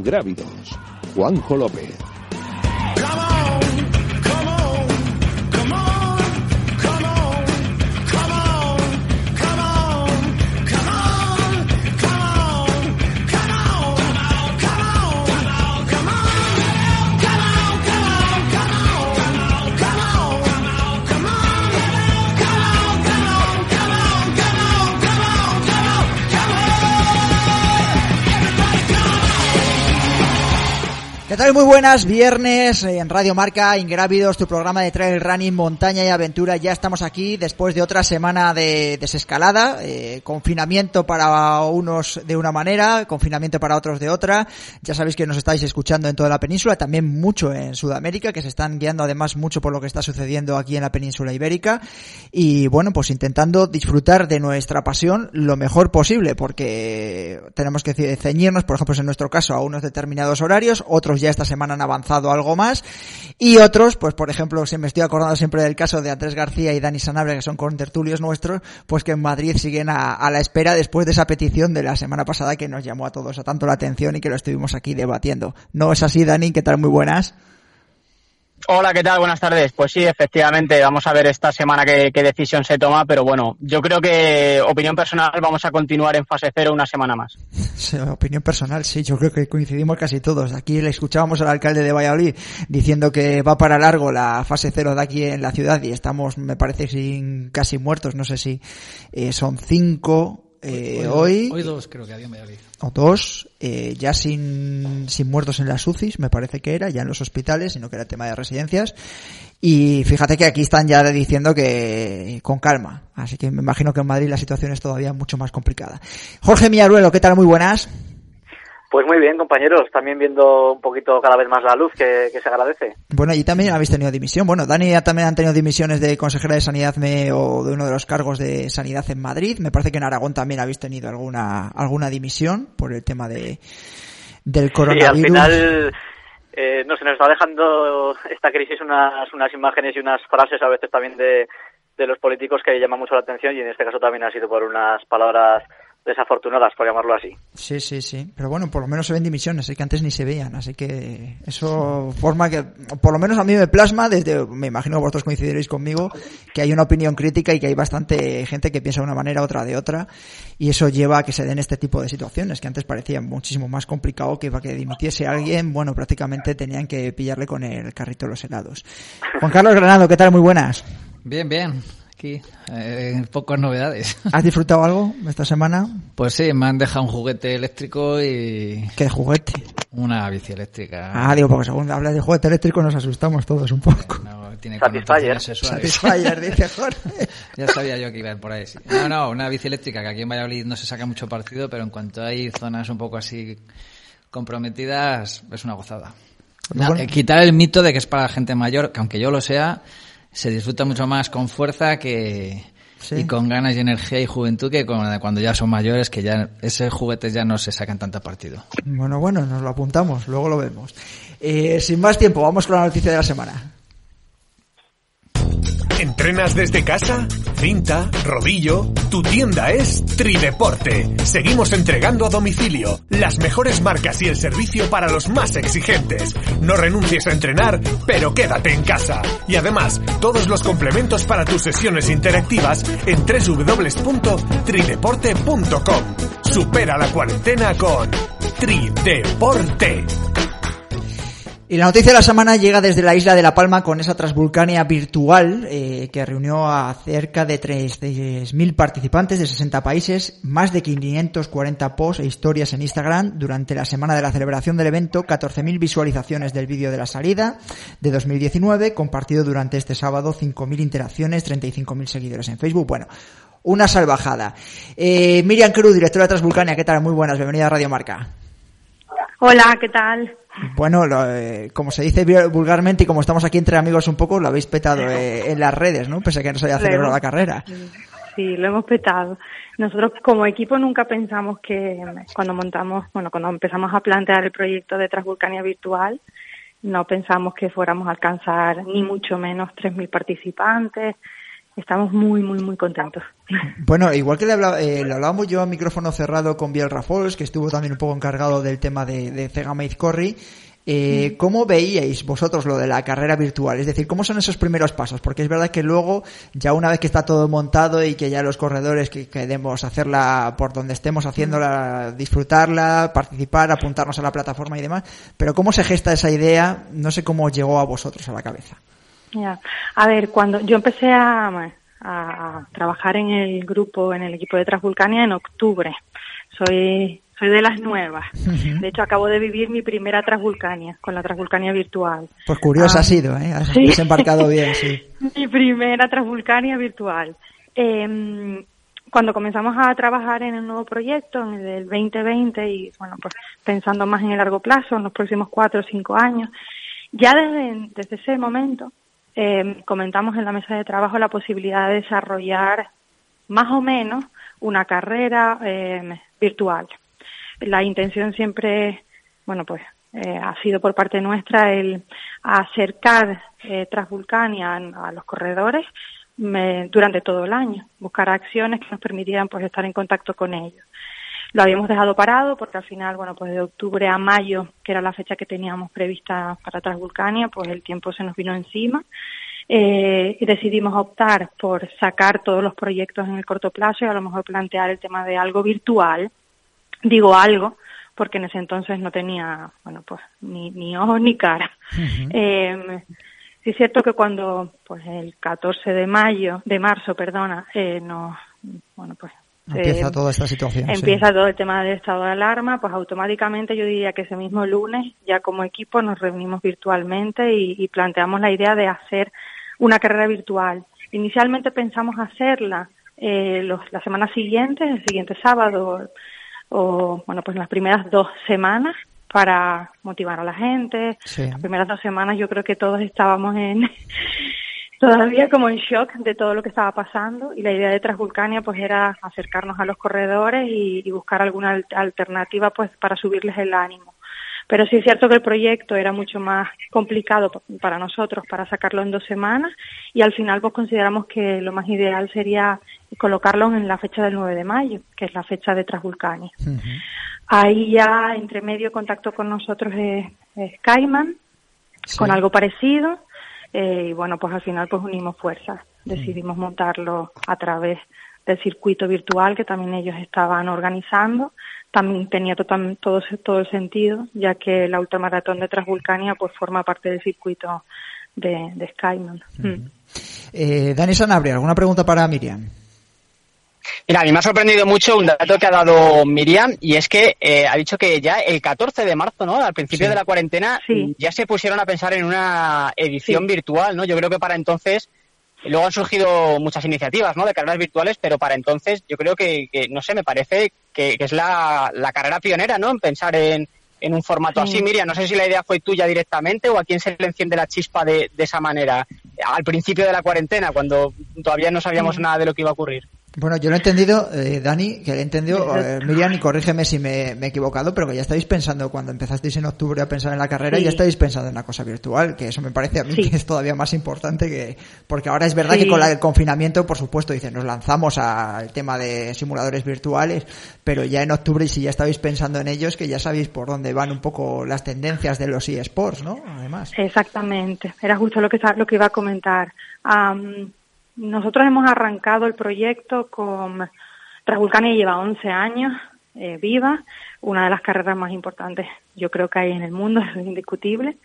Ingrávidos. Juanjo López. ¿Qué tal? Muy buenas, viernes en Radio Marca, Ingrávidos, tu programa de trail running, montaña y aventura. Ya estamos aquí después de otra semana de desescalada, eh, confinamiento para unos de una manera, confinamiento para otros de otra. Ya sabéis que nos estáis escuchando en toda la península, también mucho en Sudamérica, que se están guiando además mucho por lo que está sucediendo aquí en la península ibérica. Y bueno, pues intentando disfrutar de nuestra pasión lo mejor posible, porque tenemos que ceñirnos, por ejemplo, en nuestro caso, a unos determinados horarios, otros ya esta semana han avanzado algo más y otros, pues por ejemplo, si me estoy acordando siempre del caso de Andrés García y Dani Sanabria, que son contertulios nuestros, pues que en Madrid siguen a, a, la espera después de esa petición de la semana pasada que nos llamó a todos a tanto la atención y que lo estuvimos aquí debatiendo. ¿No es así, Dani? ¿Qué tal? Muy buenas. Hola, ¿qué tal? Buenas tardes. Pues sí, efectivamente, vamos a ver esta semana qué, decisión se toma, pero bueno, yo creo que, opinión personal, vamos a continuar en fase cero una semana más. Sí, opinión personal, sí, yo creo que coincidimos casi todos. Aquí le escuchábamos al alcalde de Valladolid diciendo que va para largo la fase cero de aquí en la ciudad y estamos, me parece, sin casi muertos, no sé si eh, son cinco eh, hoy, hoy, hoy, dos creo que había en Valladolid. O dos, eh, ya sin, sin muertos en las UCIs, me parece que era, ya en los hospitales, sino que era tema de residencias. Y fíjate que aquí están ya diciendo que con calma. Así que me imagino que en Madrid la situación es todavía mucho más complicada. Jorge Miaruelo, ¿qué tal? Muy buenas. Pues muy bien, compañeros. También viendo un poquito cada vez más la luz, que, que se agradece. Bueno, y también habéis tenido dimisión. Bueno, Dani también han tenido dimisiones de consejera de Sanidad me, o de uno de los cargos de Sanidad en Madrid. Me parece que en Aragón también habéis tenido alguna alguna dimisión por el tema de del coronavirus. Sí, al final, eh, no se nos está dejando esta crisis unas, unas imágenes y unas frases a veces también de, de los políticos que llaman mucho la atención y en este caso también ha sido por unas palabras desafortunadas, por llamarlo así. Sí, sí, sí. Pero bueno, por lo menos se ven dimisiones, ¿eh? que antes ni se veían. Así que eso forma que, por lo menos a mí me plasma, desde, me imagino que vosotros coincidiréis conmigo, que hay una opinión crítica y que hay bastante gente que piensa de una manera, otra de otra. Y eso lleva a que se den este tipo de situaciones, que antes parecía muchísimo más complicado que para que dimitiese alguien, bueno, prácticamente tenían que pillarle con el carrito de los helados. Juan Carlos Granado, ¿qué tal? Muy buenas. Bien, bien aquí. Eh, pocas novedades. ¿Has disfrutado algo esta semana? Pues sí, me han dejado un juguete eléctrico y... ¿Qué juguete? Una bici eléctrica. Ah, digo, porque según hablas de juguete eléctrico nos asustamos todos un poco. No, tiene Satisfyer. Satisfyer, dice Jorge. ya sabía yo que iba por ahí. No, no, una bici eléctrica que aquí en Valladolid no se saca mucho partido, pero en cuanto hay zonas un poco así comprometidas, es una gozada. No, quitar el mito de que es para la gente mayor, que aunque yo lo sea, se disfruta mucho más con fuerza que ¿Sí? y con ganas y energía y juventud que cuando ya son mayores que ya ese juguetes ya no se sacan tanto partido. Bueno, bueno, nos lo apuntamos, luego lo vemos. Eh, sin más tiempo, vamos con la noticia de la semana. ¿Entrenas desde casa? Cinta, rodillo. Tu tienda es Trideporte. Seguimos entregando a domicilio las mejores marcas y el servicio para los más exigentes. No renuncies a entrenar, pero quédate en casa. Y además, todos los complementos para tus sesiones interactivas en www.trideporte.com. Supera la cuarentena con Trideporte. Y la noticia de la semana llega desde la isla de La Palma con esa Transvulcania virtual eh, que reunió a cerca de 3.000 participantes de 60 países, más de 540 posts e historias en Instagram durante la semana de la celebración del evento, 14.000 visualizaciones del vídeo de la salida de 2019, compartido durante este sábado, 5.000 interacciones, 35.000 seguidores en Facebook. Bueno, una salvajada. Eh, Miriam Cruz, directora de Transvulcania, ¿qué tal? Muy buenas, bienvenida a Radio Marca. Hola, ¿qué tal? Bueno, eh, como se dice vulgarmente y como estamos aquí entre amigos un poco, lo habéis petado eh, en las redes, ¿no? Pese a que no se haya celebrado la carrera. Sí, lo hemos petado. Nosotros como equipo nunca pensamos que cuando montamos, bueno, cuando empezamos a plantear el proyecto de Transvulcania Virtual, no pensamos que fuéramos a alcanzar ni mucho menos 3.000 participantes, estamos muy, muy, muy contentos. Bueno, igual que le, eh, le hablábamos yo a micrófono cerrado con Biel Rafols, que estuvo también un poco encargado del tema de, de Corri, eh, ¿Cómo veíais vosotros lo de la carrera virtual? Es decir, ¿cómo son esos primeros pasos? Porque es verdad que luego, ya una vez que está todo montado y que ya los corredores que queremos hacerla por donde estemos haciéndola, disfrutarla, participar, apuntarnos a la plataforma y demás, pero ¿cómo se gesta esa idea? No sé cómo llegó a vosotros a la cabeza. Ya. A ver, cuando yo empecé a, a, trabajar en el grupo, en el equipo de Transvulcania en octubre. Soy soy de las nuevas. De hecho, acabo de vivir mi primera Transvulcania, con la Transvulcania virtual. Pues curiosa ha ah, sido, ¿eh? Has desembarcado bien, sí. mi primera Transvulcania virtual. Eh, cuando comenzamos a trabajar en el nuevo proyecto, en el 2020, y bueno, pues pensando más en el largo plazo, en los próximos cuatro o cinco años, ya desde, desde ese momento eh, comentamos en la mesa de trabajo la posibilidad de desarrollar más o menos una carrera eh, virtual. La intención siempre, bueno, pues eh, ha sido por parte nuestra el acercar eh, Transvulcania a los corredores durante todo el año, buscar acciones que nos permitieran pues estar en contacto con ellos. Lo habíamos dejado parado porque al final, bueno, pues de octubre a mayo, que era la fecha que teníamos prevista para Transvulcania, pues el tiempo se nos vino encima. Eh, y decidimos optar por sacar todos los proyectos en el corto plazo y a lo mejor plantear el tema de algo virtual. Digo algo porque en ese entonces no tenía, bueno, pues ni, ni ojos ni cara. eh, sí es cierto que cuando, pues el 14 de mayo, de marzo, perdona, eh, nos, bueno, pues Empieza eh, toda esta situación. Empieza todo el tema del estado de alarma, pues automáticamente yo diría que ese mismo lunes ya como equipo nos reunimos virtualmente y, planteamos la idea de hacer una carrera virtual. Inicialmente pensamos hacerla eh, los, la semana siguiente, el siguiente sábado, o bueno, pues las primeras dos semanas para motivar a la gente. Las primeras dos semanas yo creo que todos estábamos en todavía como en shock de todo lo que estaba pasando y la idea de Transvulcania pues era acercarnos a los corredores y, buscar alguna alternativa pues para subirles el ánimo. Pero sí es cierto que el proyecto era mucho más complicado para nosotros para sacarlo en dos semanas y al final pues consideramos que lo más ideal sería colocarlo en la fecha del 9 de mayo, que es la fecha de Transvulcania. Ahí ya entre medio contacto con nosotros es, Skyman, con algo parecido eh, y bueno, pues al final pues unimos fuerzas. Decidimos montarlo a través del circuito virtual que también ellos estaban organizando. También tenía todo, todo, todo el sentido, ya que la ultramaratón de Transvulcania pues forma parte del circuito de, de Skyman. Mm. eh, Dani Sanabria, ¿alguna pregunta para Miriam? Mira, a mí me ha sorprendido mucho un dato que ha dado Miriam y es que eh, ha dicho que ya el 14 de marzo, ¿no? Al principio de la cuarentena, ya se pusieron a pensar en una edición virtual, ¿no? Yo creo que para entonces, luego han surgido muchas iniciativas, ¿no? De carreras virtuales, pero para entonces yo creo que, no sé, me parece que, es la, carrera pionera, ¿no? En pensar en, en un formato así. Miriam, no sé si la idea fue tuya directamente o a quién se le enciende la chispa de, de esa manera al principio de la cuarentena, cuando todavía no sabíamos nada de lo que iba a ocurrir. Bueno, yo lo he entendido, eh, Dani, que lo he entendido, eh, Miriam, y corrígeme si me, he equivocado, pero que ya estáis pensando, cuando empezasteis en octubre a pensar en la carrera, ya estáis pensando en una cosa virtual, que eso me parece a mí que es todavía más importante que, porque ahora es verdad que con el confinamiento, por supuesto, dicen, nos lanzamos al tema de simuladores virtuales, pero ya en octubre, si ya estabais pensando en ellos, que ya sabéis por dónde van un poco las tendencias de los eSports, ¿no? Además. Exactamente, era justo lo que, lo que iba a comentar. Nosotros hemos arrancado el proyecto con Transvulcania lleva 11 años eh, viva, una de las carreras más importantes yo creo que hay en el mundo, es indiscutible.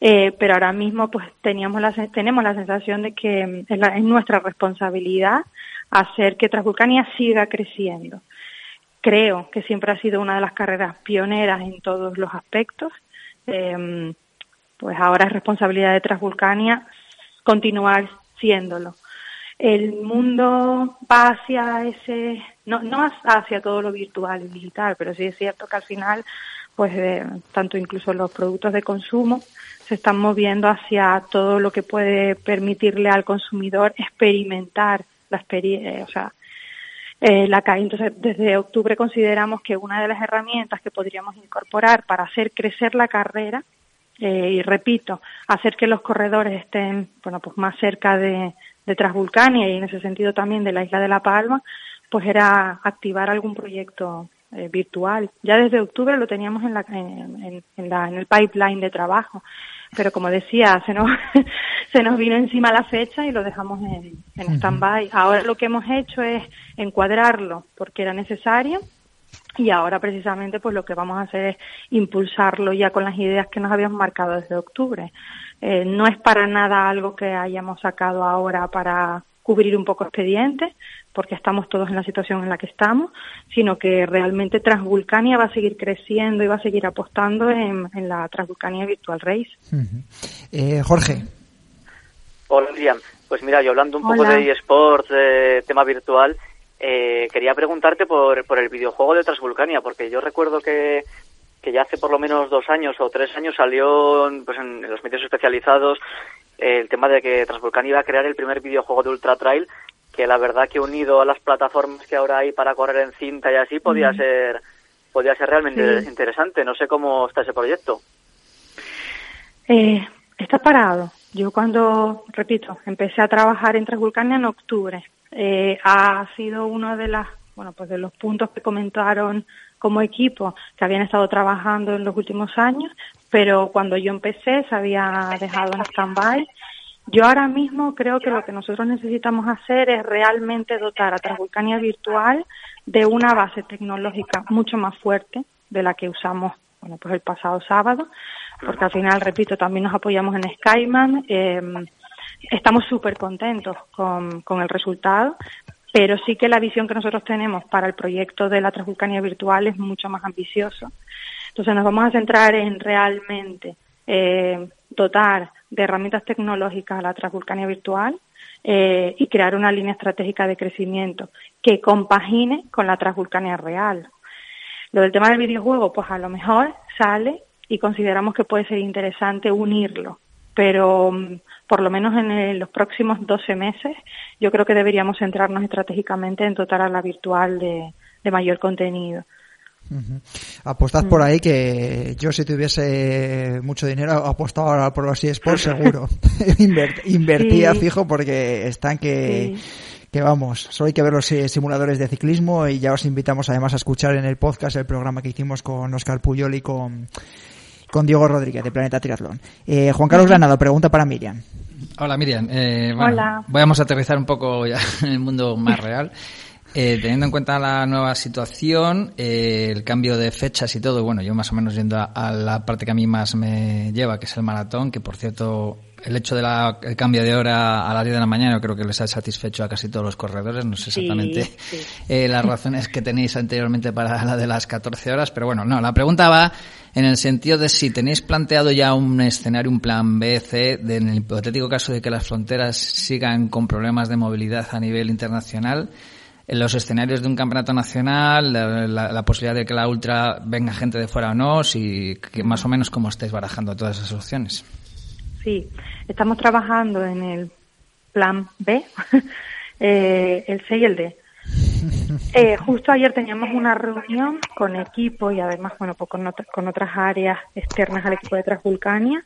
Eh, pero ahora mismo pues teníamos la, tenemos la sensación de que mm, es, nuestra responsabilidad hacer que Transvulcania siga creciendo. Creo que siempre ha sido una de las carreras pioneras en todos los aspectos. Eh, pues ahora es responsabilidad de Transvulcania continuar siéndolo. El mundo va hacia ese, no, no hacia todo lo virtual y digital, pero sí es cierto que al final, pues eh, tanto incluso los productos de consumo se están moviendo hacia todo lo que puede permitirle al consumidor experimentar la experiencia, eh, o sea, eh, la calle. Entonces, desde octubre consideramos que una de las herramientas que podríamos incorporar para hacer crecer la carrera eh, y repito, hacer que los corredores estén bueno, pues más cerca de, de Transvulcania y en ese sentido también de la isla de La Palma, pues era activar algún proyecto eh, virtual. Ya desde octubre lo teníamos en, la, en, en, la, en el pipeline de trabajo, pero como decía, se nos, se nos vino encima la fecha y lo dejamos en, en stand-by. Ahora lo que hemos hecho es encuadrarlo porque era necesario y ahora precisamente pues lo que vamos a hacer es impulsarlo ya con las ideas que nos habíamos marcado desde octubre. Eh, no es para nada algo que hayamos sacado ahora para cubrir un poco expedientes, porque estamos todos en la situación en la que estamos, sino que realmente Transvulcania va a seguir creciendo y va a seguir apostando en, la Transvulcania Virtual Race. eh, Jorge. Hola, Liam. Pues mira, yo hablando un poco de eSports, de tema virtual, eh, quería preguntarte por, por el videojuego de Transvulcania, porque yo recuerdo que, que ya hace por lo menos dos años o tres años salió pues, en, los medios especializados el tema de que Transvulcania iba a crear el primer videojuego de Ultra Trail, que la verdad que unido a las plataformas que ahora hay para correr en cinta y así podía ser podía ser realmente interesante. No sé cómo está ese proyecto. Eh, está parado. Yo cuando, repito, empecé a trabajar en Transvulcania en octubre eh, ha sido uno de las bueno pues de los puntos que comentaron como equipo que habían estado trabajando en los últimos años, pero cuando yo empecé se había dejado en stand-by. Yo ahora mismo creo que lo que nosotros necesitamos hacer es realmente dotar a Transvulcania Virtual de una base tecnológica mucho más fuerte de la que usamos bueno, pues el pasado sábado, porque al final, repito, también nos apoyamos en Skyman. Eh, estamos súper contentos con, con el resultado, pero sí que la visión que nosotros tenemos para el proyecto de la Transvulcania Virtual es mucho más ambicioso. Entonces nos vamos a centrar en realmente eh, dotar de herramientas tecnológicas a la Transvulcania Virtual eh, y crear una línea estratégica de crecimiento que compagine con la Transvulcania real. Lo del tema del videojuego, pues a lo mejor sale y consideramos que puede ser interesante unirlo, pero mm, por lo menos en los próximos 12 meses, yo creo que deberíamos centrarnos estratégicamente en dotar a la virtual de, mayor contenido. Apostad por mm. ahí que yo si tuviese mucho dinero apostaba por los eSports seguro. invertía fijo porque están que, que vamos, solo hay que ver los eh, simuladores de ciclismo y ya os invitamos además a escuchar en el podcast el programa que hicimos con Oscar Puyol y con con Diego Rodríguez de Planeta Triatlón. Eh, Juan Carlos Granado, pregunta para Miriam. Hola Miriam. Eh, Hola. Vamos a aterrizar un poco ya en el mundo más real. Eh, teniendo en cuenta la nueva situación, eh, el cambio de fechas y todo, bueno, yo más o menos yendo a, la parte que a mí más me lleva, que es el maratón, que por cierto, el hecho del cambio de hora a las 10 de la mañana, yo creo que les ha satisfecho a casi todos los corredores, no sé exactamente Eh, las razones que tenéis anteriormente para la de las 14 horas, pero bueno, no, la pregunta va en el sentido de si tenéis planteado ya un escenario, un plan B, C, de, en el hipotético caso de que las fronteras sigan con problemas de movilidad a nivel internacional, en los escenarios de un campeonato nacional, la, posibilidad de que la ultra venga gente de fuera o no, si que más o menos cómo estáis barajando todas esas opciones. Sí, estamos trabajando en el plan B, eh, el C y el D. Eh, justo ayer teníamos una reunión con equipo y además, bueno, pues con, con otras áreas externas al equipo de Transvulcania,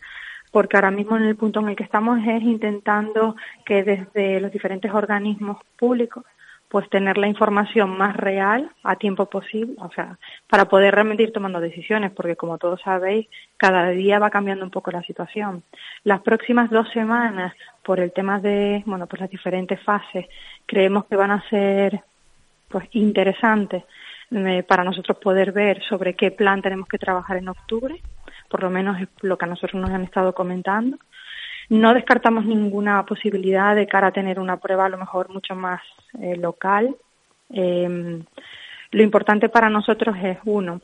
porque ahora mismo en el punto en el que estamos es intentando que desde los diferentes organismos públicos pues tener la información más real a tiempo posible, o sea, para poder realmente ir tomando decisiones, porque como todos sabéis, cada día va cambiando un poco la situación. Las próximas dos semanas, por el tema de, bueno, pues las diferentes fases, creemos que van a ser pues interesantes eh, para nosotros poder ver sobre qué plan tenemos que trabajar en octubre, por lo menos es lo que a nosotros nos han estado comentando. No descartamos ninguna posibilidad de cara a tener una prueba a lo mejor mucho más eh, local. Em, lo importante para nosotros es, uno,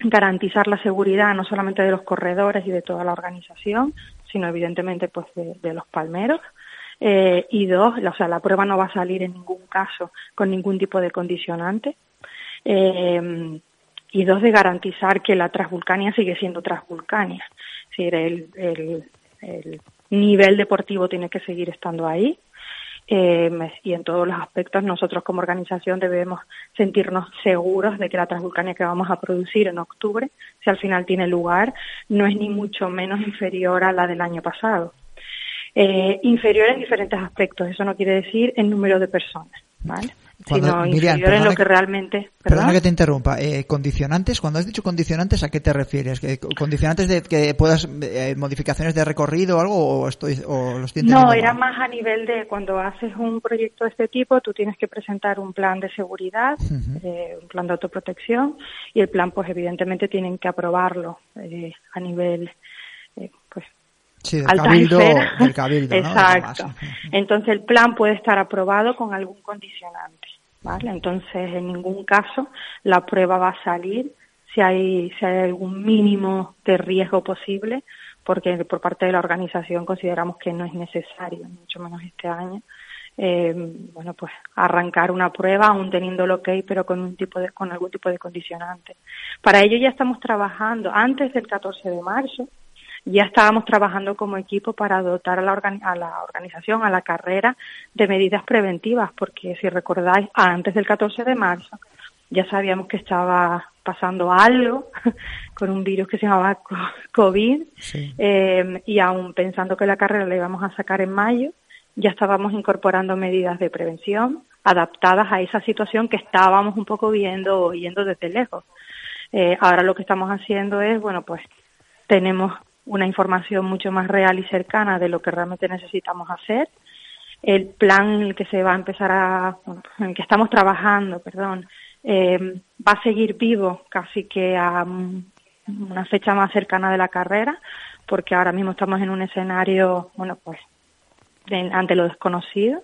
garantizar la seguridad no solamente de los corredores y de toda la organización, sino evidentemente pues de, los palmeros. Eh, y dos, o sea, la prueba no va a salir en ningún caso con ningún tipo de condicionante. Eh, y dos, de garantizar que la Transvulcania sigue siendo Transvulcania. Es decir, el, el nivel deportivo tiene que seguir estando ahí. Eh, y en todos los aspectos nosotros como organización debemos sentirnos seguros de que la Transvulcania que vamos a producir en octubre, si al final tiene lugar, no es ni mucho menos inferior a la del año pasado. Eh, inferior en diferentes aspectos, eso no quiere decir en número de personas, ¿vale? Sino inferior en lo que, realmente... Perdona que te interrumpa. Eh, condicionantes, cuando has dicho condicionantes, ¿a qué te refieres? ¿Condicionantes de que puedas... Eh, modificaciones de recorrido o algo? ¿O, estoy, o lo estoy No, era más a nivel de cuando haces un proyecto de este tipo, tú tienes que presentar un plan de seguridad, eh, un plan de autoprotección, y el plan, pues evidentemente tienen que aprobarlo eh, a nivel... pues Sí, del cabildo, del cabildo, Exacto. Entonces el plan puede estar aprobado con algún condicionante. ¿Vale? Entonces, en ningún caso la prueba va a salir si hay, si hay algún mínimo de riesgo posible, porque por parte de la organización consideramos que no es necesario, mucho menos este año, eh, bueno, pues arrancar una prueba aún teniendo el ok, pero con un tipo de, con algún tipo de condicionante. Para ello ya estamos trabajando antes del 14 de marzo, ya estábamos trabajando como equipo para dotar a la, a la organización, a la carrera, de medidas preventivas, porque si recordáis, antes del 14 de marzo ya sabíamos que estaba pasando algo con un virus que se llamaba COVID eh, y aún pensando que la carrera la íbamos a sacar en mayo, ya estábamos incorporando medidas de prevención adaptadas a esa situación que estábamos un poco viendo o oyendo desde lejos. Eh, ahora lo que estamos haciendo es, bueno, pues tenemos una información mucho más real y cercana de lo que realmente necesitamos hacer. El plan en el que se va a empezar a, en el que estamos trabajando, perdón, eh, va a seguir vivo casi que a una fecha más cercana de la carrera, porque ahora mismo estamos en un escenario, bueno, pues ante lo desconocido,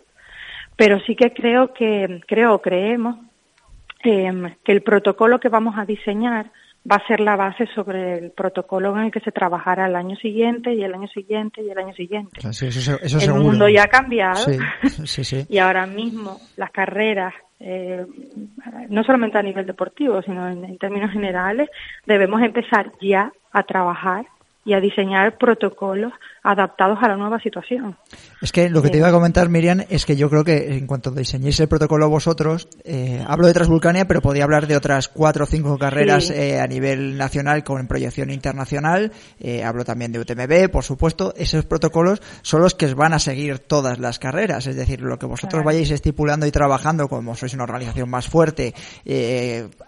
pero sí que creo que, creo, creemos eh, que el protocolo que vamos a diseñar va a ser la base sobre el protocolo en el que se trabajará el año siguiente y el año siguiente y el año siguiente. el mundo ya ha cambiado. Y ahora mismo las carreras, eh, no solamente a nivel deportivo, sino en términos generales, debemos empezar ya a trabajar y a diseñar protocolos adaptados a la nueva situación. Es que lo que te iba a comentar, Miriam, es que yo creo que en cuanto diseñéis el protocolo vosotros, eh, hablo de Transvulcania, pero podía hablar de otras cuatro o cinco carreras eh, a nivel nacional con proyección internacional. Eh, hablo también de UTMB, por supuesto. Esos protocolos son los que van a seguir todas las carreras. Es decir, lo que vosotros vayáis estipulando y trabajando, como sois una organización más fuerte,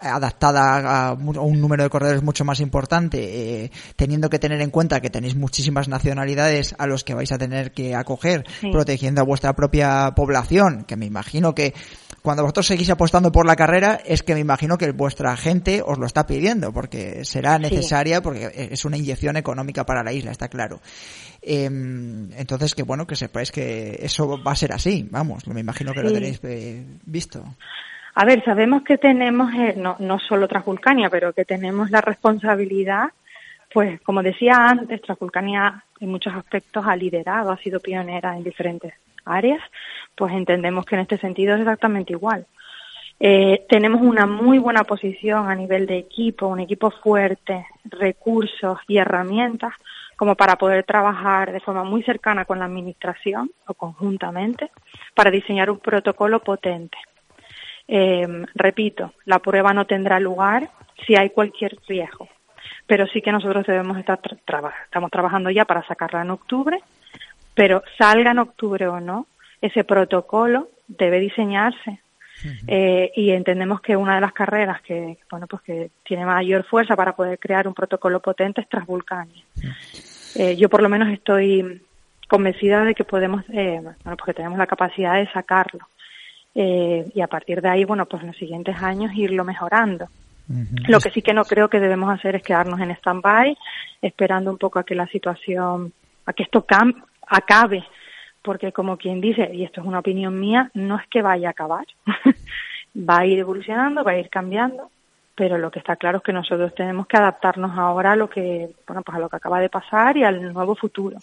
adaptada a un número de corredores mucho más importante, teniendo que tener en cuenta que tenéis muchísimas nacionalidades a los que vais a tener que acoger, protegiendo a vuestra propia población, que me imagino que cuando vosotros seguís apostando por la carrera es que me imagino que vuestra gente os lo está pidiendo, porque será necesaria, porque es una inyección económica para la isla, está claro. Em, entonces, que bueno, que sepáis que eso va a ser así, vamos, me imagino que lo tenéis eh, visto. A ver, sabemos que tenemos, eh, no, no solo Transvulcania, pero que tenemos la responsabilidad pues como decía antes, Transvulcania en muchos aspectos ha liderado, ha sido pionera en diferentes áreas, pues entendemos que en este sentido es exactamente igual. Eh, tenemos una muy buena posición a nivel de equipo, un equipo fuerte, recursos y herramientas como para poder trabajar de forma muy cercana con la Administración o conjuntamente para diseñar un protocolo potente. Eh, repito, la prueba no tendrá lugar si hay cualquier riesgo pero sí que nosotros debemos estar estamos trabajando ya para sacarla en octubre, pero salga en octubre o no, ese protocolo debe diseñarse. Eh, y entendemos que una de las carreras que bueno pues que tiene mayor fuerza para poder crear un protocolo potente es Transvulcania. Eh, yo por lo menos estoy convencida de que podemos, eh, bueno, porque tenemos la capacidad de sacarlo. Eh, y a partir de ahí, bueno, pues en los siguientes años irlo mejorando. Lo que sí que no creo que debemos hacer es quedarnos en stand-by, esperando un poco a que la situación, a que esto acabe, porque como quien dice, y esto es una opinión mía, no es que vaya a acabar, va a ir evolucionando, va a ir cambiando, pero lo que está claro es que nosotros tenemos que adaptarnos ahora a lo que, bueno, pues a lo que acaba de pasar y al nuevo futuro.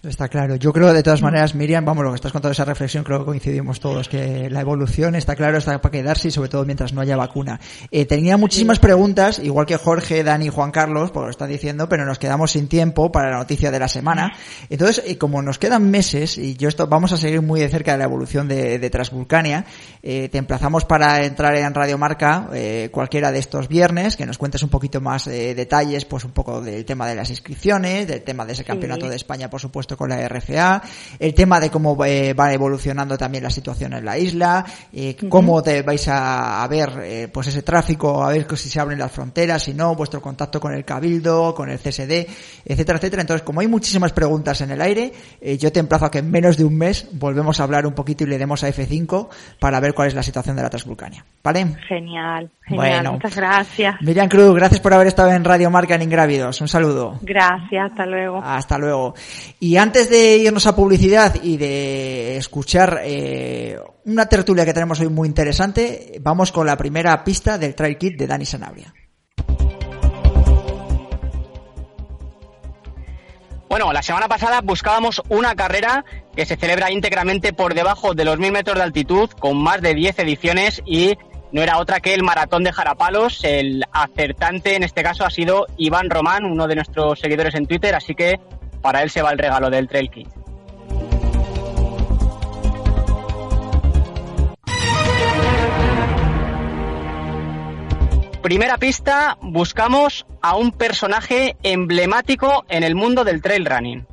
Está claro. Yo creo, de todas maneras, Miriam, vamos, lo que estás contando esa reflexión, creo que coincidimos todos, que la evolución está claro, está para quedarse y sobre todo mientras no haya vacuna. Eh, tenía muchísimas preguntas, igual que Jorge, Dani y Juan Carlos, porque lo están diciendo, pero nos quedamos sin tiempo para la noticia de la semana. Entonces, eh, como nos quedan meses, y yo esto, vamos a seguir muy de cerca de la evolución de, de Transvulcania, eh, te emplazamos para entrar en Radio Marca cualquiera de estos viernes, que nos cuentes un poquito más detalles, pues un poco del tema de las inscripciones, del tema de ese campeonato de España, por supuesto, con la RFA, el tema de cómo eh, va evolucionando también la situación en la isla, eh, cómo te vais a, ver eh, pues ese tráfico, a ver si se abren las fronteras, si no, vuestro contacto con el Cabildo, con el CSD, etcétera, etcétera. Entonces, como hay muchísimas preguntas en el aire, yo te emplazo a que en menos de un mes volvemos a hablar un poquito y le demos a F5 para ver cuál es la situación de la Transvulcania. ¿Vale? Genial, genial. Muchas gracias. Miriam Cruz, gracias por haber estado en Radio Marca en Ingrávidos. Un saludo. Gracias, hasta luego. Hasta luego. Y antes de irnos a publicidad y de escuchar eh, una tertulia que tenemos hoy muy interesante, vamos con la primera pista del Trail Kit de Dani Sanabria. Bueno, la semana pasada buscábamos una carrera que se celebra íntegramente por debajo de los mil metros de altitud, con más de 10 ediciones y no era otra que el maratón de Jarapalos. El acertante en este caso ha sido Iván Román, uno de nuestros seguidores en Twitter, así que para él se va el regalo del Trail Kit. Primera pista, buscamos a un personaje emblemático en el mundo del trail running.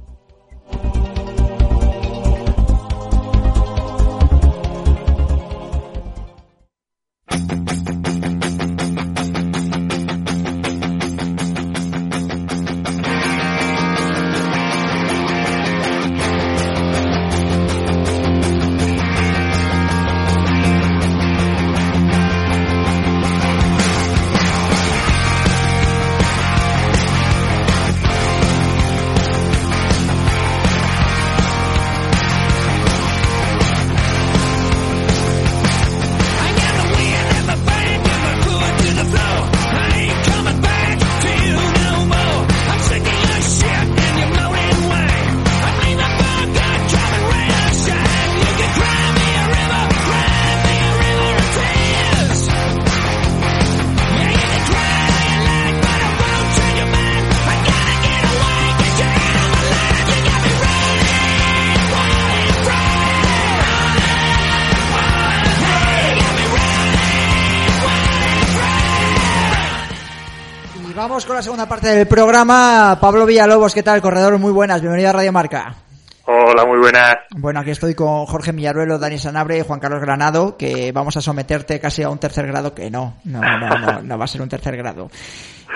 Con la segunda parte del programa. Pablo Villalobos, ¿qué tal? Corredor, muy buenas. Bienvenido a Radio Marca. Hola, muy buenas. Bueno, aquí estoy con Jorge Millaruelo, Dani Sanabre y Juan Carlos Granado, que vamos a someterte casi a un tercer grado, que no, no, no, no, va a ser un tercer grado.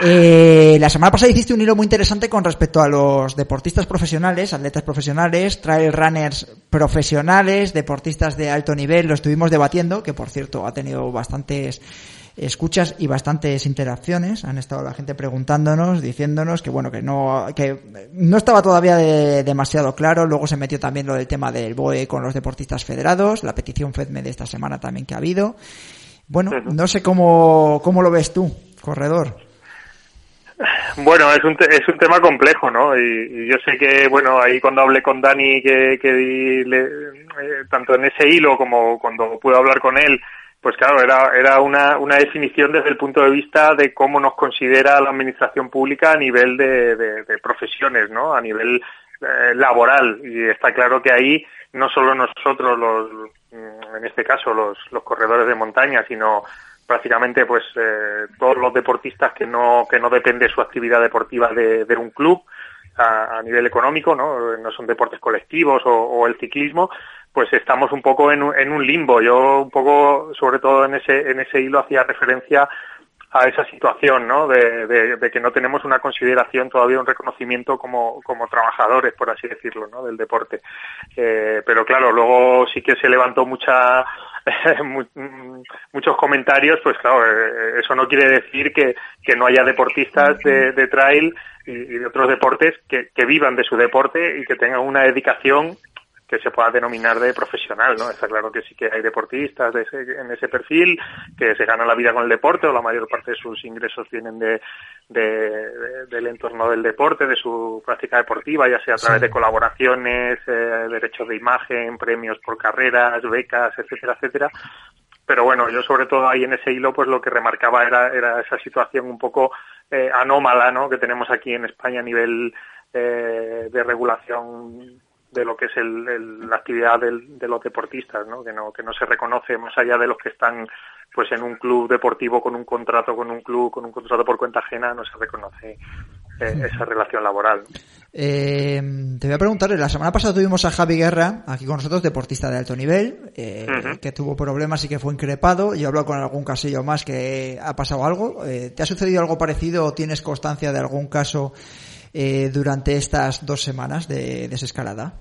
Eh, la semana pasada hiciste un hilo muy interesante con respecto a los deportistas profesionales, atletas profesionales, trail runners profesionales, deportistas de alto nivel, lo estuvimos debatiendo, que por cierto ha tenido bastantes escuchas y bastantes interacciones. Han estado la gente preguntándonos, diciéndonos que bueno, que no, que no estaba todavía demasiado claro. Luego se metió también lo del tema del BOE con los deportistas federados, la petición FEDME de esta semana también que ha habido. Bueno, no sé cómo, cómo lo ves tú, corredor. Bueno, es un, es un tema complejo, ¿no? Y, yo sé que, bueno, ahí cuando hablé con Dani, que, que le, eh, tanto en ese hilo como cuando pude hablar con él, pues claro, era, era una, una definición desde el punto de vista de cómo nos considera la administración pública a nivel de, de, profesiones, ¿no? A nivel eh, laboral. Y está claro que ahí no solo nosotros, los, mm, en este caso los, los corredores de montaña, sino prácticamente pues eh, todos los deportistas que no, que no depende su actividad deportiva de, de un club a, nivel económico, ¿no? No son deportes colectivos o el ciclismo, pues estamos un poco en, un limbo. Yo un poco, sobre todo en ese, en ese hilo, hacía referencia a esa situación, ¿no? De, de, que no tenemos una consideración todavía, un reconocimiento como, como trabajadores, por así decirlo, ¿no? Del deporte. Eh, pero claro, luego sí que se levantó mucha, muchos comentarios, pues claro, eh, eso no quiere decir que, que no haya deportistas de, de trail y, de otros deportes que, que vivan de su deporte y que tengan una dedicación que se pueda denominar de profesional, ¿no? Está claro que sí que hay deportistas de ese, en ese perfil que se ganan la vida con el deporte o la mayor parte de sus ingresos vienen de, de, del entorno del deporte, de su práctica deportiva, ya sea a través de colaboraciones, eh, derechos de imagen, premios por carreras, becas, etcétera, etcétera. Pero bueno, yo sobre todo ahí en ese hilo, pues lo que remarcaba era, era esa situación un poco eh, anómala, ¿no? Que tenemos aquí en España a nivel eh, de regulación de lo que es el, la actividad de los deportistas, ¿no? Que, no que no se reconoce más allá de los que están pues en un club deportivo con un contrato con un club con un contrato por cuenta ajena no se reconoce eh, esa relación laboral. Eh, te voy a preguntar, la semana pasada tuvimos a Javi Guerra aquí con nosotros, deportista de alto nivel, eh, que tuvo problemas y que fue increpado. Yo he hablado con algún casillo más que ha pasado algo. ¿Te ha sucedido algo parecido o tienes constancia de algún caso eh, durante estas dos semanas de desescalada?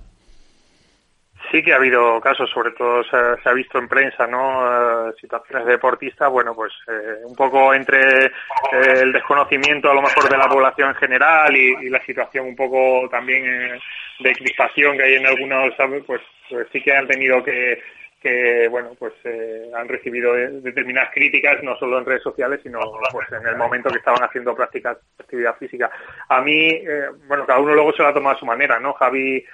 Sí que ha habido casos, sobre todo se, ha visto en prensa, ¿no? Eh, situaciones de deportistas, bueno, pues eh, un poco entre el desconocimiento a lo mejor de la población en general y, la situación un poco también de crispación que hay en algunos, pues, pues sí que han tenido que, que bueno pues eh, han recibido determinadas críticas no solo en redes sociales sino pues en el momento que estaban haciendo prácticas actividad física. A mí eh, bueno cada uno luego se lo ha tomado a su manera no Javi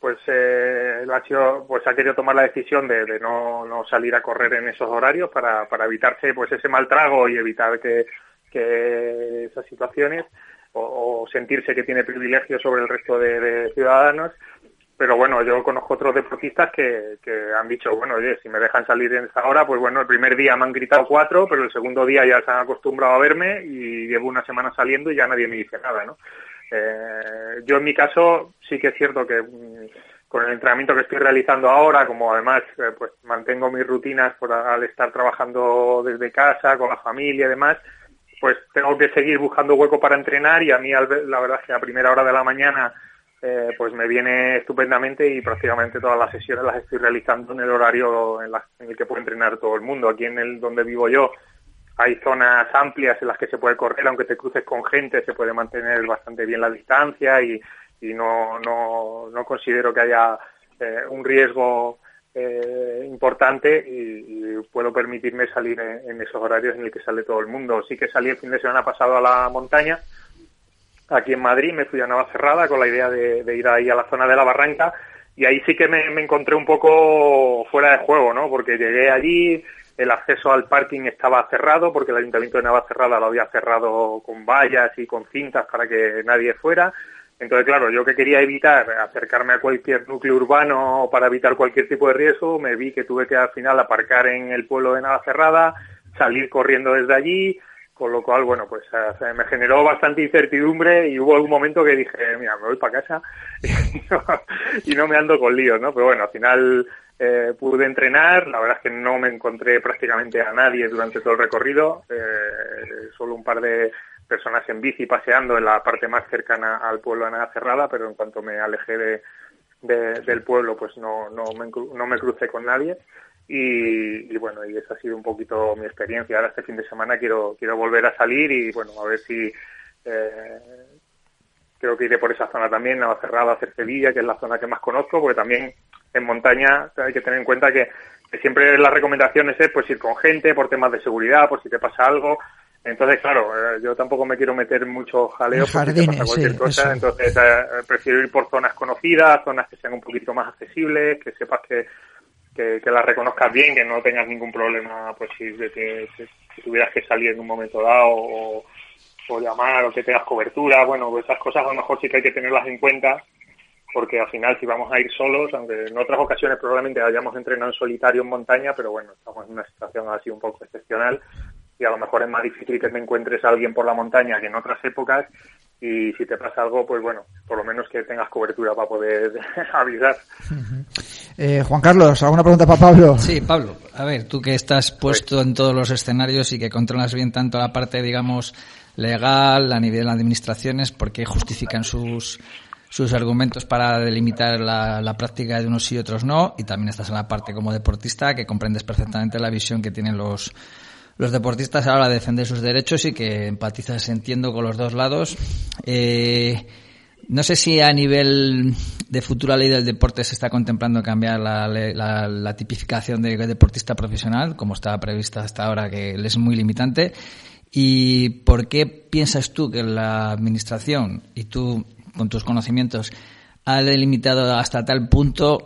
pues eh, ha pues ha querido tomar la decisión de, no, no, salir a correr en esos horarios para, para evitarse pues ese mal trago y evitar que, que esas situaciones o, sentirse que tiene privilegios sobre el resto de ciudadanos pero bueno, yo conozco otros deportistas que, que han dicho, bueno, oye, si me dejan salir en esta hora, pues bueno, el primer día me han gritado cuatro, pero el segundo día ya se han acostumbrado a verme y llevo una semana saliendo y ya nadie me dice nada, ¿no? Eh, yo en mi caso sí que es cierto que mm, con el entrenamiento que estoy realizando ahora, como además eh, pues mantengo mis rutinas por al estar trabajando desde casa, con la familia y demás, pues tengo que seguir buscando hueco para entrenar y a mí la verdad es que a primera hora de la mañana eh, pues me viene estupendamente y prácticamente todas las sesiones las estoy realizando en el horario en, el que puede entrenar todo el mundo. Aquí en el donde vivo yo hay zonas amplias en las que se puede correr, aunque te cruces con gente, se puede mantener bastante bien la distancia y, no, no, no considero que haya eh, un riesgo eh, importante y, puedo permitirme salir en, en, esos horarios en el que sale todo el mundo. Sí que salí el fin de semana pasado a la montaña aquí en Madrid, me fui a Navacerrada con la idea de, ir ahí a la zona de la barranca y ahí sí que me, encontré un poco fuera de juego, ¿no? Porque llegué allí, el acceso al parking estaba cerrado porque el Ayuntamiento de Navacerrada lo había cerrado con vallas y con cintas para que nadie fuera. Entonces, claro, yo que quería evitar acercarme a cualquier núcleo urbano para evitar cualquier tipo de riesgo, me vi que tuve que al final aparcar en el pueblo de Navacerrada, salir corriendo desde allí, con lo cual, bueno, pues eh, me generó bastante incertidumbre y hubo algún momento que dije, mira, me voy para casa y no, me ando con líos, ¿no? Pero bueno, al final eh, pude entrenar, la verdad es que no me encontré prácticamente a nadie durante todo el recorrido, eh, solo un par de personas en bici paseando en la parte más cercana al pueblo de Nada Cerrada, pero en cuanto me alejé de, del pueblo, pues no, no, me, no me crucé con nadie. Y, bueno, y esa ha sido un poquito mi experiencia. Ahora este fin de semana quiero, quiero volver a salir y bueno, a ver si eh, creo que iré por esa zona también, Navacerrada, hacer Sevilla, que es la zona que más conozco, porque también en montaña hay que tener en cuenta que, siempre las recomendaciones es pues ir con gente por temas de seguridad, por si te pasa algo. Entonces, claro, eh, yo tampoco me quiero meter mucho jaleo por si te pasa cualquier cosa, entonces eh, prefiero ir por zonas conocidas, zonas que sean un poquito más accesibles, que sepas que que, que, la reconozcas bien, que no tengas ningún problema, pues si, de que, si tuvieras que salir en un momento dado o, llamar o que tengas cobertura, bueno, pues esas cosas a lo mejor sí que hay que tenerlas en cuenta, porque al final si vamos a ir solos, aunque en otras ocasiones probablemente hayamos entrenado en solitario en montaña, pero bueno, estamos en una situación así un poco excepcional y a lo mejor es más difícil que te encuentres a alguien por la montaña que en otras épocas y si te pasa algo, pues bueno, por lo menos que tengas cobertura para poder avisar. Eh, Juan Carlos, ¿alguna pregunta para Pablo? Sí, Pablo. A ver, tú que estás puesto en todos los escenarios y que controlas bien tanto la parte, digamos, legal, a nivel de administraciones, ¿por qué justifican sus, sus argumentos para delimitar la, la, práctica de unos y otros no? Y también estás en la parte como deportista, que comprendes perfectamente la visión que tienen los, los deportistas a la hora de defender sus derechos y que empatizas, entiendo, con los dos lados. Eh, no sé si a nivel de futura ley del deporte se está contemplando cambiar la, la, tipificación de deportista profesional, como estaba prevista hasta ahora, que es muy limitante. ¿Y por qué piensas tú que la Administración y tú, con tus conocimientos, ha delimitado hasta tal punto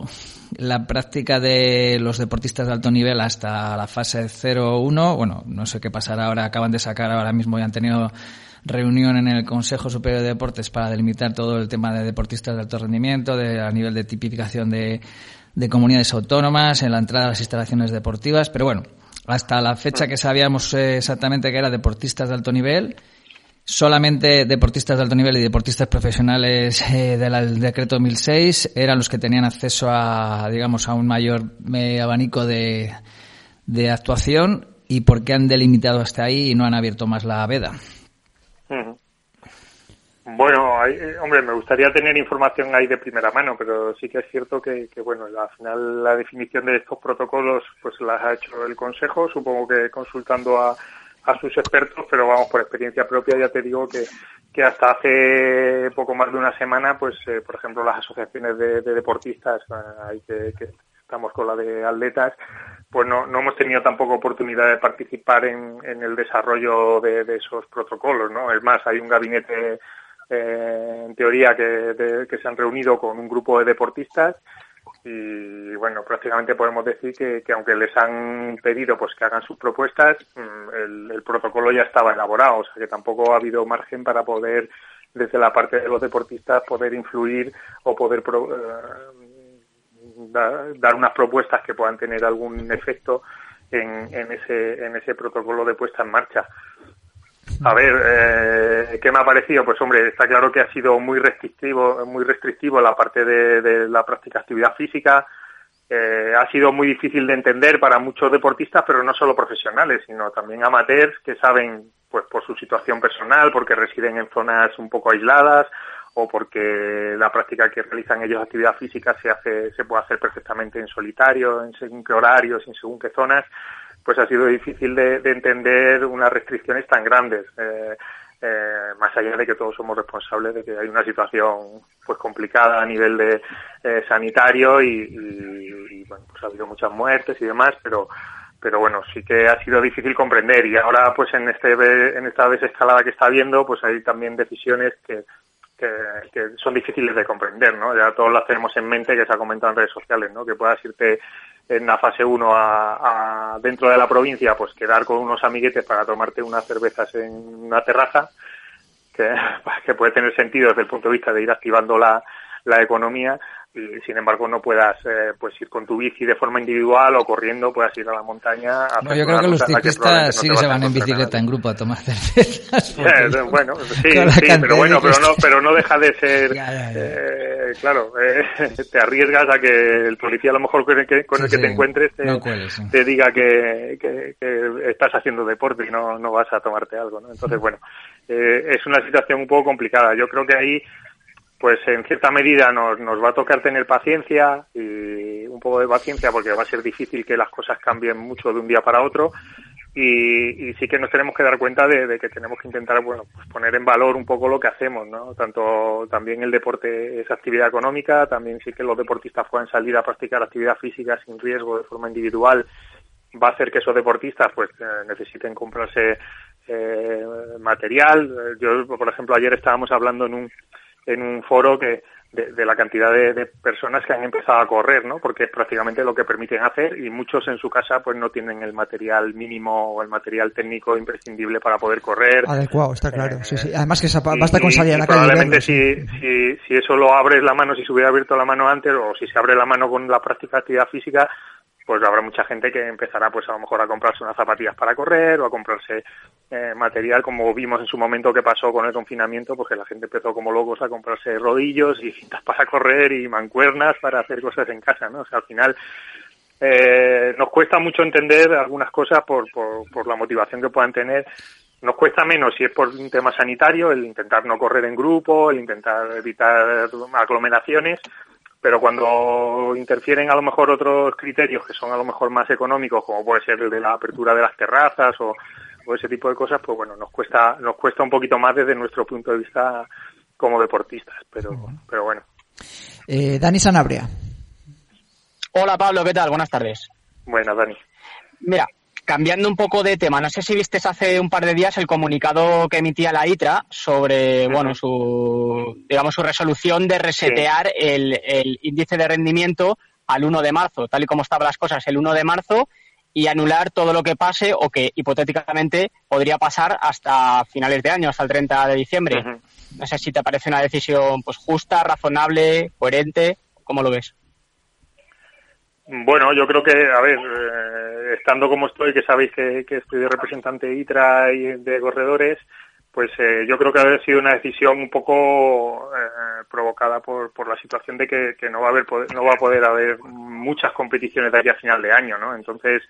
la práctica de los deportistas de alto nivel hasta la fase 0-1? Bueno, no sé qué pasará ahora, acaban de sacar ahora mismo y han tenido reunión en el Consejo Superior de Deportes para delimitar todo el tema de deportistas de alto rendimiento, de, a nivel de tipificación de, de comunidades autónomas, en la entrada a las instalaciones deportivas, pero bueno, hasta la fecha que sabíamos eh, exactamente que era deportistas de alto nivel, solamente deportistas de alto nivel y deportistas profesionales eh, del decreto 2006 eran los que tenían acceso a, digamos, a un mayor eh, abanico de, de actuación y por qué han delimitado hasta ahí y no han abierto más la veda. Bueno, eh, hombre, me gustaría tener información ahí de primera mano, pero sí que es cierto que, bueno, al final la definición de estos protocolos pues las ha hecho el Consejo, supongo que consultando a, sus expertos, pero vamos, por experiencia propia ya te digo que, que hasta hace poco más de una semana, pues, eh, por ejemplo, las asociaciones de, deportistas, ahí que, que estamos con la de atletas, pues no, no hemos tenido tampoco oportunidad de participar en, el desarrollo de, de, esos protocolos, ¿no? Es más, hay un gabinete, eh, en teoría, que, que se han reunido con un grupo de deportistas y, bueno, prácticamente podemos decir que, que aunque les han pedido pues que hagan sus propuestas, mm, el, el, protocolo ya estaba elaborado, o sea que tampoco ha habido margen para poder desde la parte de los deportistas poder influir o poder pro, eh, dar, unas propuestas que puedan tener algún efecto en, en, ese, en ese protocolo de puesta en marcha. A ver, eh, ¿qué me ha parecido? Pues hombre, está claro que ha sido muy restrictivo, muy restrictivo la parte de, de la práctica de actividad física. Eh, ha sido muy difícil de entender para muchos deportistas, pero no solo profesionales, sino también amateurs que saben, pues por su situación personal, porque residen en zonas un poco aisladas o porque la práctica que realizan ellos actividad física se hace se puede hacer perfectamente en solitario, en según qué horarios, en según qué zonas, pues ha sido difícil de, entender unas restricciones tan grandes. Eh, eh, más allá de que todos somos responsables de que hay una situación pues complicada a nivel de eh, sanitario y, bueno pues ha habido muchas muertes y demás pero pero bueno sí que ha sido difícil comprender y ahora pues en este en esta desescalada que está habiendo pues hay también decisiones que que, son difíciles de comprender, ¿no? Ya todos las tenemos en mente que se ha comentado en redes sociales, ¿no? Que puedas irte en la fase 1 a, dentro de la provincia, pues quedar con unos amiguetes para tomarte unas cervezas en una terraza, que, que puede tener sentido desde el punto de vista de ir activando la, la economía, y sin embargo no puedas eh, pues ir con tu bici de forma individual o corriendo, puedas ir a la montaña. no, yo creo que los ciclistas sí que se van en bicicleta en grupo a tomar cervezas. Eh, bueno, sí, sí pero bueno, pero no, pero no deja de ser, Eh, claro, eh, te arriesgas a que el policía a lo mejor con el que, con el que te encuentres te, diga que, que, que, estás haciendo deporte y no, no vas a tomarte algo, ¿no? Entonces, bueno, eh, es una situación un poco complicada. Yo creo que ahí pues en cierta medida nos, nos va a tocar tener paciencia y un poco de paciencia porque va a ser difícil que las cosas cambien mucho de un día para otro. Y, sí que nos tenemos que dar cuenta de, que tenemos que intentar bueno pues poner en valor un poco lo que hacemos no tanto también el deporte es actividad económica también sí que los deportistas puedan salir a practicar actividad física sin riesgo de forma individual. Va a hacer que esos deportistas pues eh, necesiten comprarse eh, material. Yo por ejemplo ayer estábamos hablando en un en un foro que de, la cantidad de, personas que han empezado a correr, ¿no? Porque es prácticamente lo que permiten hacer y muchos en su casa pues no tienen el material mínimo o el material técnico imprescindible para poder correr. Adecuado, está claro. sí, sí. Además que basta con salir a la calle. Probablemente si, si, si eso lo abres la mano, si se hubiera abierto la mano antes o si se abre la mano con la práctica de actividad física, pues habrá mucha gente que empezará pues a lo mejor a comprarse unas zapatillas para correr o a comprarse eh, material como vimos en su momento que pasó con el confinamiento porque la gente empezó como locos a comprarse rodillos y cintas para correr y mancuernas para hacer cosas en casa no o sea al final eh, nos cuesta mucho entender algunas cosas por, por, por la motivación que puedan tener. Nos cuesta menos si es por un tema sanitario, el intentar no correr en grupo, el intentar evitar aglomeraciones, pero cuando interfieren a lo mejor otros criterios que son a lo mejor más económicos, como puede ser el de la apertura de las terrazas o, ese tipo de cosas, pues bueno, nos cuesta, nos cuesta un poquito más desde nuestro punto de vista como deportistas, pero, pero bueno. Eh, Dani Sanabria. Hola Pablo, ¿qué tal? Buenas tardes. Buenas, Dani. Mira, Cambiando un poco de tema, no sé si viste hace un par de días el comunicado que emitía la ITRA sobre, bueno, su, digamos, su resolución de resetear el, índice de rendimiento al 1 de marzo, tal y como estaban las cosas el 1 de marzo, y anular todo lo que pase o que hipotéticamente podría pasar hasta finales de año, hasta el 30 de diciembre. No sé si te parece una decisión pues justa, razonable, coherente, ¿cómo lo ves? Bueno, yo creo que, a ver, eh, estando como estoy, que sabéis que, que estoy de representante ITRA y de corredores, pues eh, yo creo que ha sido una decisión un poco eh, provocada por, por la situación de que, que, no va a haber no va a poder haber muchas competiciones de aquí a final de año, ¿no? Entonces,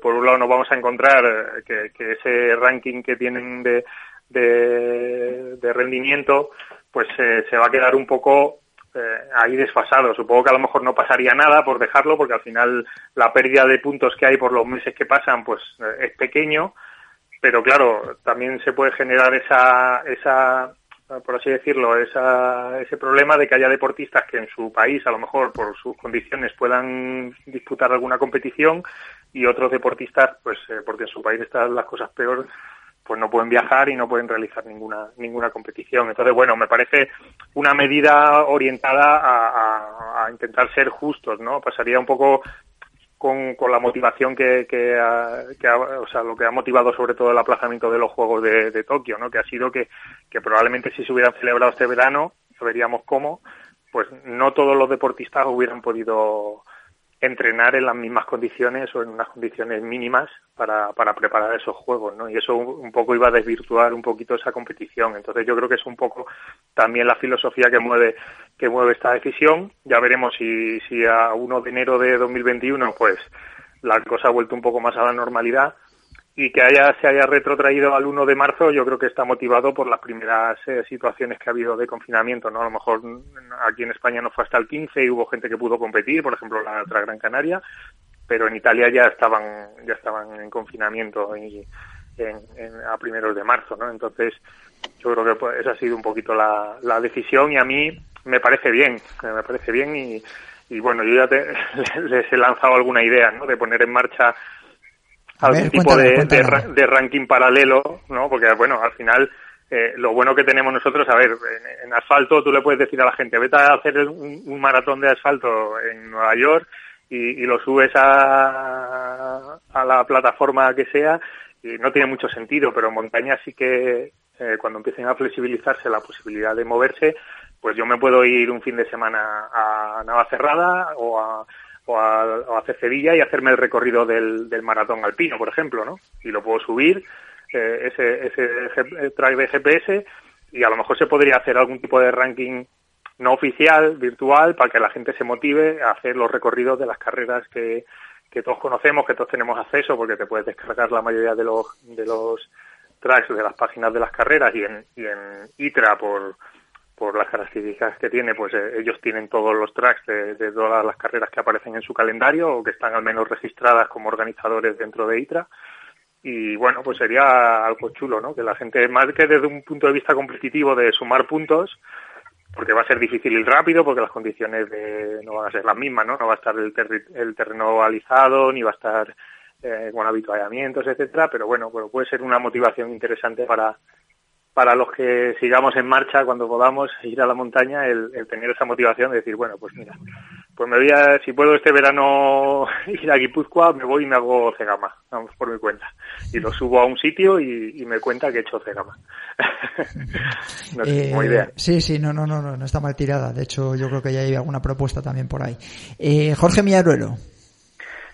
por un lado nos vamos a encontrar que, ese ranking que tienen de, de rendimiento, pues se va a quedar un poco eh, ahí desfasado. Supongo que a lo mejor no pasaría nada por dejarlo, porque al final la pérdida de puntos que hay por los meses que pasan, pues eh, es pequeño, pero claro, también se puede generar esa, esa por así decirlo, esa, ese problema de que haya deportistas que en su país, a lo mejor por sus condiciones, puedan disputar alguna competición y otros deportistas, pues eh, porque en su país están las cosas peor, pues no pueden viajar y no pueden realizar ninguna ninguna competición. Entonces, bueno, me parece una medida orientada a, intentar ser justos, ¿no? Pasaría un poco con, con la motivación que, que, o sea, lo que ha motivado sobre todo el aplazamiento de los Juegos de, de Tokio, ¿no? Que ha sido que, que probablemente si se hubieran celebrado este verano, veríamos cómo, pues no todos los deportistas hubieran podido entrenar en las mismas condiciones o en unas condiciones mínimas para, para preparar esos juegos, ¿no? Y eso un poco iba a desvirtuar un poquito esa competición. Entonces yo creo que es un poco también la filosofía que mueve que mueve esta decisión. Ya veremos si, si a 1 de enero de 2021 pues la cosa ha vuelto un poco más a la normalidad y que haya, se haya retrotraído al 1 de marzo, yo creo que está motivado por las primeras eh, situaciones que ha habido de confinamiento, ¿no? A lo mejor aquí en España no fue hasta el 15 y hubo gente que pudo competir, por ejemplo, la otra Gran Canaria, pero en Italia ya estaban, ya estaban en confinamiento y en, a primeros de marzo, ¿no? Entonces, yo creo que pues, esa ha sido un poquito la, la decisión y a mí me parece bien, me parece bien y, y bueno, yo ya te, les he lanzado alguna idea, ¿no? De poner en marcha algún tipo de, de, ranking paralelo, ¿no? Porque, bueno, al final, eh, lo bueno que tenemos nosotros, a ver, en, asfalto tú le puedes decir a la gente, vete a hacer un, maratón de asfalto en Nueva York y, lo subes a, a la plataforma que sea y no tiene mucho sentido, pero en montaña sí que eh, cuando empiecen a flexibilizarse la posibilidad de moverse, pues yo me puedo ir un fin de semana a Navacerrada o a o a, hacer Sevilla y hacerme el recorrido del, del, maratón alpino, por ejemplo, ¿no? Y lo puedo subir, eh, ese, ese track de GPS, y a lo mejor se podría hacer algún tipo de ranking no oficial, virtual, para que la gente se motive a hacer los recorridos de las carreras que, que todos conocemos, que todos tenemos acceso, porque te puedes descargar la mayoría de los, de los tracks de las páginas de las carreras y en, y en ITRA por, por las características que tiene, pues eh, ellos tienen todos los tracks de, todas las carreras que aparecen en su calendario o que están al menos registradas como organizadores dentro de ITRA. Y bueno, pues sería algo chulo, ¿no? Que la gente, más que desde un punto de vista competitivo de sumar puntos, porque va a ser difícil y rápido, porque las condiciones de, no van a ser las mismas, ¿no? No va a estar el, el terreno alizado, ni va a estar eh, con habituallamientos, etcétera, pero bueno, bueno, puede ser una motivación interesante para, para los que sigamos en marcha cuando podamos ir a la montaña, el, tener esa motivación de decir, bueno, pues mira, pues me voy a, si puedo este verano ir a Guipúzcoa, me voy y me hago cegama, vamos por mi cuenta. Y lo subo a un sitio y, me cuenta que he hecho cegama. no sé, eh, idea. Sí, sí, no, no, no, no, no está mal tirada. De hecho, yo creo que ya hay alguna propuesta también por ahí. Eh, Jorge Millaruelo.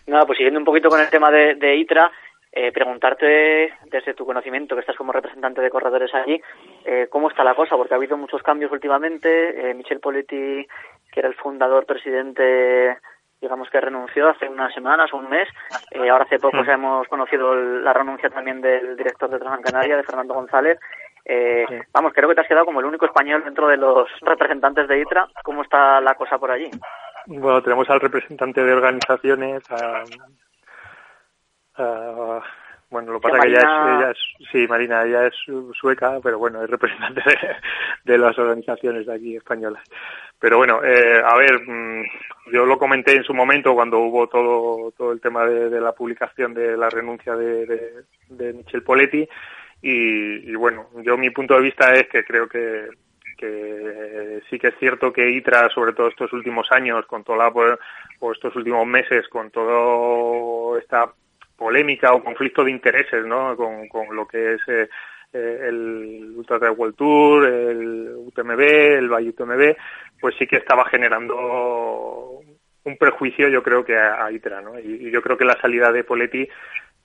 Nada, pues siguiendo un poquito con el tema de, de ITRA, eh, preguntarte desde tu conocimiento, que estás como representante de corredores allí, eh, cómo está la cosa, porque ha habido muchos cambios últimamente. Eh, Michel Poletti, que era el fundador, presidente, digamos que renunció hace unas semanas o un mes. Eh, ahora hace poco ya hemos conocido la renuncia también del director de Transcanaria, de Fernando González. Eh, Vamos, creo que te has quedado como el único español dentro de los representantes de ITRA. ¿Cómo está la cosa por allí? Bueno, tenemos al representante de organizaciones, a, bueno, lo que pasa es que ella es, sí, Marina, ella es sueca, pero bueno, es representante de, las organizaciones de aquí españolas. Pero bueno, eh, a ver, mm, yo lo comenté en su momento cuando hubo todo, todo el tema de, la publicación de la renuncia de, de, Michel Poletti y, y, bueno, yo mi punto de vista es que creo que, que sí que es cierto que ITRA, sobre todo estos últimos años, con toda la, o estos últimos meses, con toda esta polémica o conflicto de intereses, ¿no? Con, lo que es eh, eh el Ultra Trail Tour, el UTMB, el Valle UTMB, pues sí que estaba generando un prejuicio, yo creo que a, ITRA, ¿no? Y, yo creo que la salida de Poletti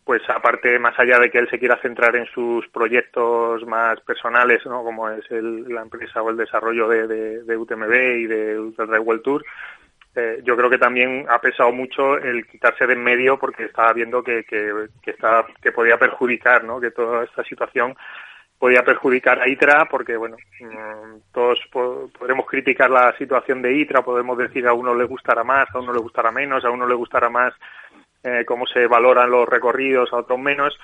pues aparte, más allá de que él se quiera centrar en sus proyectos más personales, ¿no? como es la empresa o el desarrollo de, de, UTMB y de Ultra World Tour, eh, yo creo que también ha pesado mucho el quitarse de en medio porque estaba viendo que, que, que, que podía perjudicar, ¿no? que toda esta situación podía perjudicar a ITRA porque, bueno, mm, todos podremos criticar la situación de ITRA, podemos decir a uno le gustará más, a uno le gustará menos, a uno le gustará más eh, cómo se valoran los recorridos, a otros menos,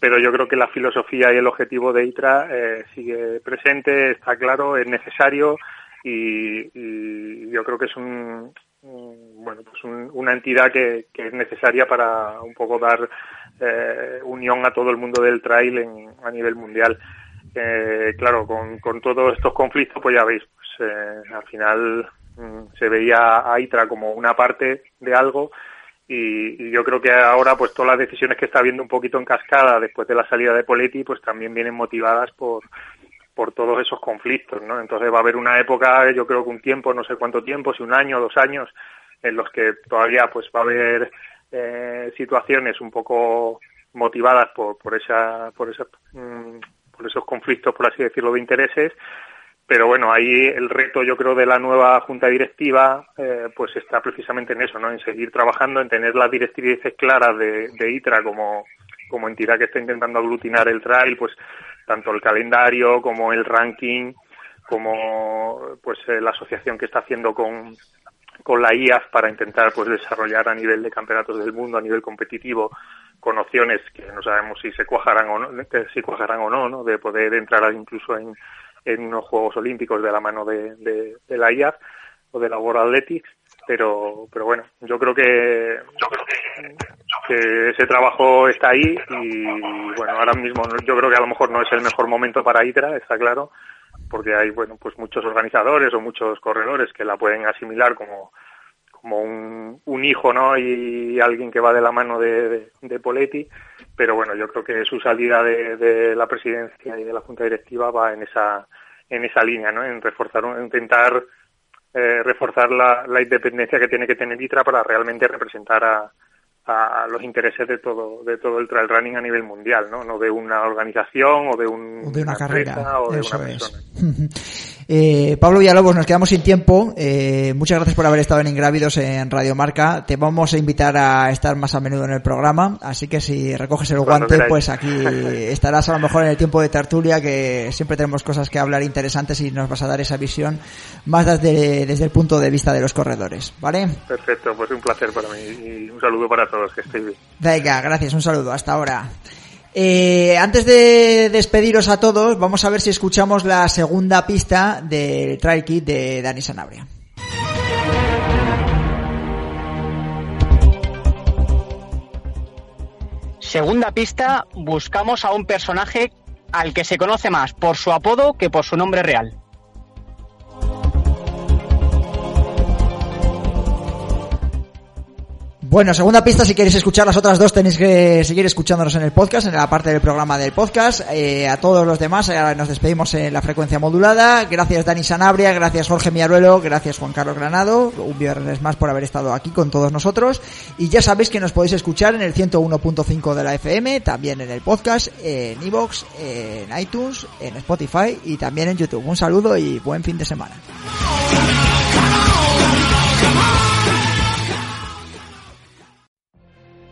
pero yo creo que la filosofía y el objetivo de ITRA eh, sigue presente, está claro, es necesario y, yo creo que es un, bueno pues una entidad que, es necesaria para un poco dar eh, unión a todo el mundo del trail en, a nivel mundial. claro, con, todos estos conflictos, pues ya veis, pues, al final mm, se veía a ITRA como una parte de algo y, yo creo que ahora pues todas las decisiones que está habiendo un poquito en cascada después de la salida de Poletti pues también vienen motivadas por por todos esos conflictos, ¿no? Entonces va a haber una época, yo creo que un tiempo, no sé cuánto tiempo, si un año, dos años, en los que todavía pues va a haber eh, situaciones un poco motivadas por por esa por esa mm, por esos conflictos, por así decirlo, de intereses pero bueno, ahí el reto yo creo de la nueva junta directiva eh, pues está precisamente en eso, ¿no? En seguir trabajando, en tener las directrices claras de, ITRA como, como entidad que está intentando aglutinar el trail, pues tanto el calendario como el ranking, como pues eh, la asociación que está haciendo con, con la IAF para intentar pues desarrollar a nivel de campeonatos del mundo, a nivel competitivo, con opciones que no sabemos si se cuajarán o no, si cuajarán o no, ¿no? De poder entrar incluso en en unos Juegos Olímpicos de la mano de, la IAF o de la World Athletics, pero, pero bueno, yo creo que ese trabajo está ahí y bueno, ahora mismo yo creo que a lo mejor no es el mejor momento para ITRA, está claro, porque hay bueno pues muchos organizadores o muchos corredores que la pueden asimilar como como un, hijo no y alguien que va de la mano de, de, Poletti pero bueno yo creo que su salida de, de la presidencia y de la junta directiva va en esa en esa línea, ¿no? En reforzar, intentar eh, reforzar la, la, independencia que tiene que tener ITRA para realmente representar a, a los intereses de todo de todo el trail running a nivel mundial, ¿no? No de una organización o de, un, de una, carrera o de una persona. Eh, Pablo Villalobos, nos quedamos sin tiempo. Eh, muchas gracias por haber estado en Ingrávidos en Radio Marca. Te vamos a invitar a estar más a menudo en el programa, así que si recoges el guante, pues aquí estarás a lo mejor en el tiempo de tertulia, que siempre tenemos cosas que hablar interesantes y nos vas a dar esa visión más desde, desde el punto de vista de los corredores, ¿vale? Perfecto, pues un placer para mí y un saludo para todos, que estéis bien. Venga, gracias, un saludo, hasta ahora. Eh, antes de despediros a todos, vamos a ver si escuchamos la segunda pista del Trail Kit de Dani Sanabria. Segunda pista, buscamos a un personaje al que se conoce más por su apodo que por su nombre real. Bueno, segunda pista, si queréis escuchar las otras dos tenéis que seguir escuchándonos en el podcast, en la parte del programa del podcast. Eh, a todos los demás, ahora nos despedimos en la frecuencia modulada. Gracias Dani Sanabria, gracias Jorge Miaruelo, gracias Juan Carlos Granado, un viernes más por haber estado aquí con todos nosotros. Y ya sabéis que nos podéis escuchar en el 101.5 de la FM, también en el podcast, en iVoox, en iTunes, en Spotify y también en YouTube. Un saludo y buen fin de semana.